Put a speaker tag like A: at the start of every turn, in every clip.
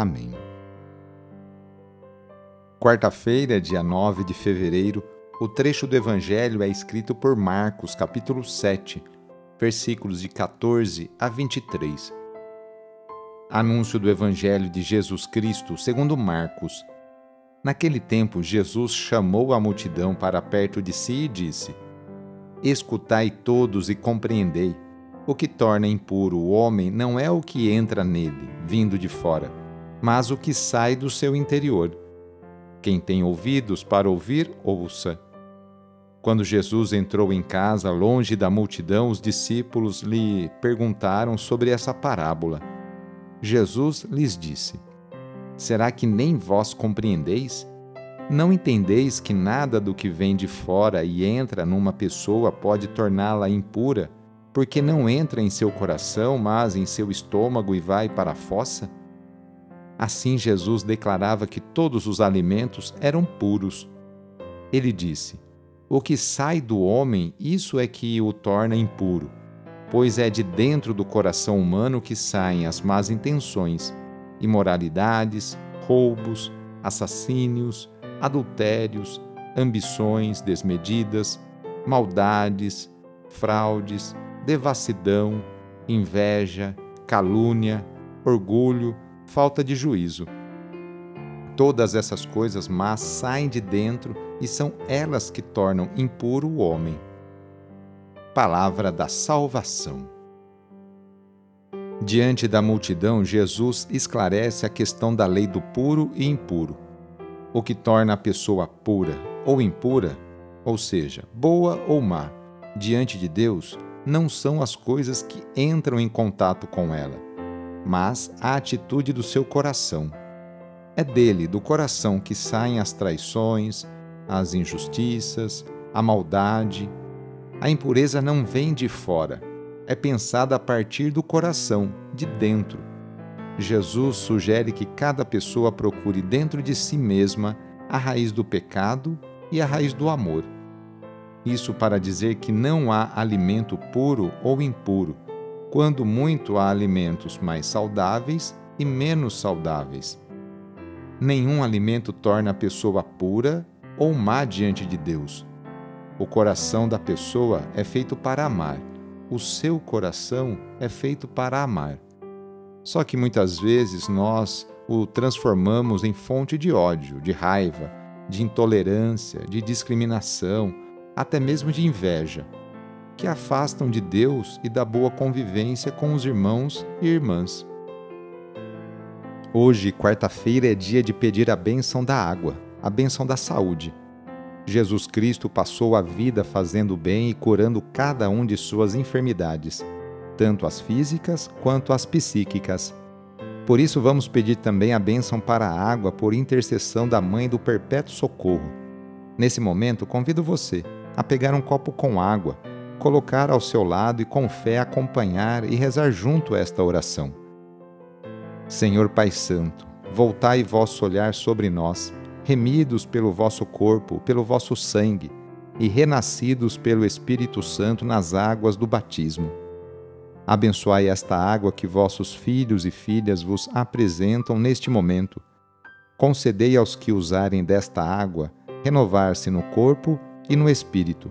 A: Amém. Quarta-feira, dia 9 de fevereiro, o trecho do Evangelho é escrito por Marcos, capítulo 7, versículos de 14 a 23. Anúncio do Evangelho de Jesus Cristo segundo Marcos. Naquele tempo, Jesus chamou a multidão para perto de si e disse: Escutai todos e compreendei. O que torna impuro o homem não é o que entra nele, vindo de fora, mas o que sai do seu interior. Quem tem ouvidos para ouvir, ouça. Quando Jesus entrou em casa, longe da multidão, os discípulos lhe perguntaram sobre essa parábola. Jesus lhes disse: Será que nem vós compreendeis? Não entendeis que nada do que vem de fora e entra numa pessoa pode torná-la impura? porque não entra em seu coração, mas em seu estômago e vai para a fossa? Assim Jesus declarava que todos os alimentos eram puros. Ele disse: O que sai do homem, isso é que o torna impuro, pois é de dentro do coração humano que saem as más intenções, imoralidades, roubos, assassínios, adultérios, ambições desmedidas, maldades, fraudes, devassidão, inveja, calúnia, orgulho, falta de juízo. Todas essas coisas más saem de dentro e são elas que tornam impuro o homem. Palavra da Salvação. Diante da multidão, Jesus esclarece a questão da lei do puro e impuro. O que torna a pessoa pura ou impura, ou seja, boa ou má, diante de Deus, não são as coisas que entram em contato com ela, mas a atitude do seu coração. É dele, do coração, que saem as traições, as injustiças, a maldade. A impureza não vem de fora, é pensada a partir do coração, de dentro. Jesus sugere que cada pessoa procure dentro de si mesma a raiz do pecado e a raiz do amor. Isso para dizer que não há alimento puro ou impuro, quando muito há alimentos mais saudáveis e menos saudáveis. Nenhum alimento torna a pessoa pura ou má diante de Deus. O coração da pessoa é feito para amar, o seu coração é feito para amar. Só que muitas vezes nós o transformamos em fonte de ódio, de raiva, de intolerância, de discriminação até mesmo de inveja, que afastam de Deus e da boa convivência com os irmãos e irmãs. Hoje, quarta-feira, é dia de pedir a bênção da água, a bênção da saúde. Jesus Cristo passou a vida fazendo bem e curando cada um de suas enfermidades, tanto as físicas quanto as psíquicas. Por isso, vamos pedir também a bênção para a água por intercessão da Mãe do Perpétuo Socorro. Nesse momento, convido você a pegar um copo com água, colocar ao seu lado e com fé acompanhar e rezar junto esta oração. Senhor Pai Santo, voltai vosso olhar sobre nós, remidos pelo vosso corpo, pelo vosso sangue, e renascidos pelo Espírito Santo nas águas do batismo. Abençoai esta água que vossos filhos e filhas vos apresentam neste momento. Concedei aos que usarem desta água renovar-se no corpo e no Espírito,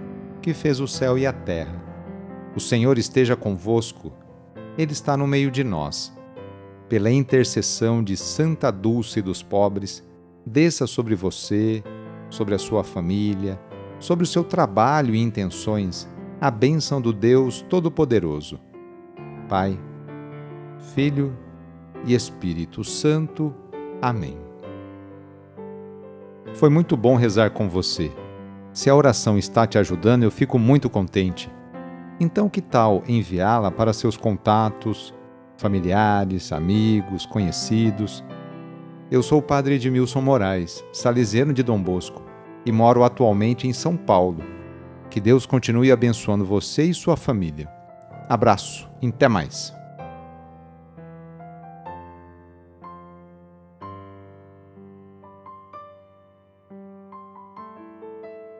A: que fez o céu e a terra. O Senhor esteja convosco, Ele está no meio de nós pela intercessão de Santa Dulce dos pobres, desça sobre você, sobre a sua família, sobre o seu trabalho e intenções, a bênção do Deus Todo-Poderoso. Pai, Filho e Espírito Santo. Amém. Foi muito bom rezar com você. Se a oração está te ajudando, eu fico muito contente. Então, que tal enviá-la para seus contatos, familiares, amigos, conhecidos. Eu sou o padre Edmilson Moraes, salesiano de Dom Bosco, e moro atualmente em São Paulo. Que Deus continue abençoando você e sua família. Abraço, até mais.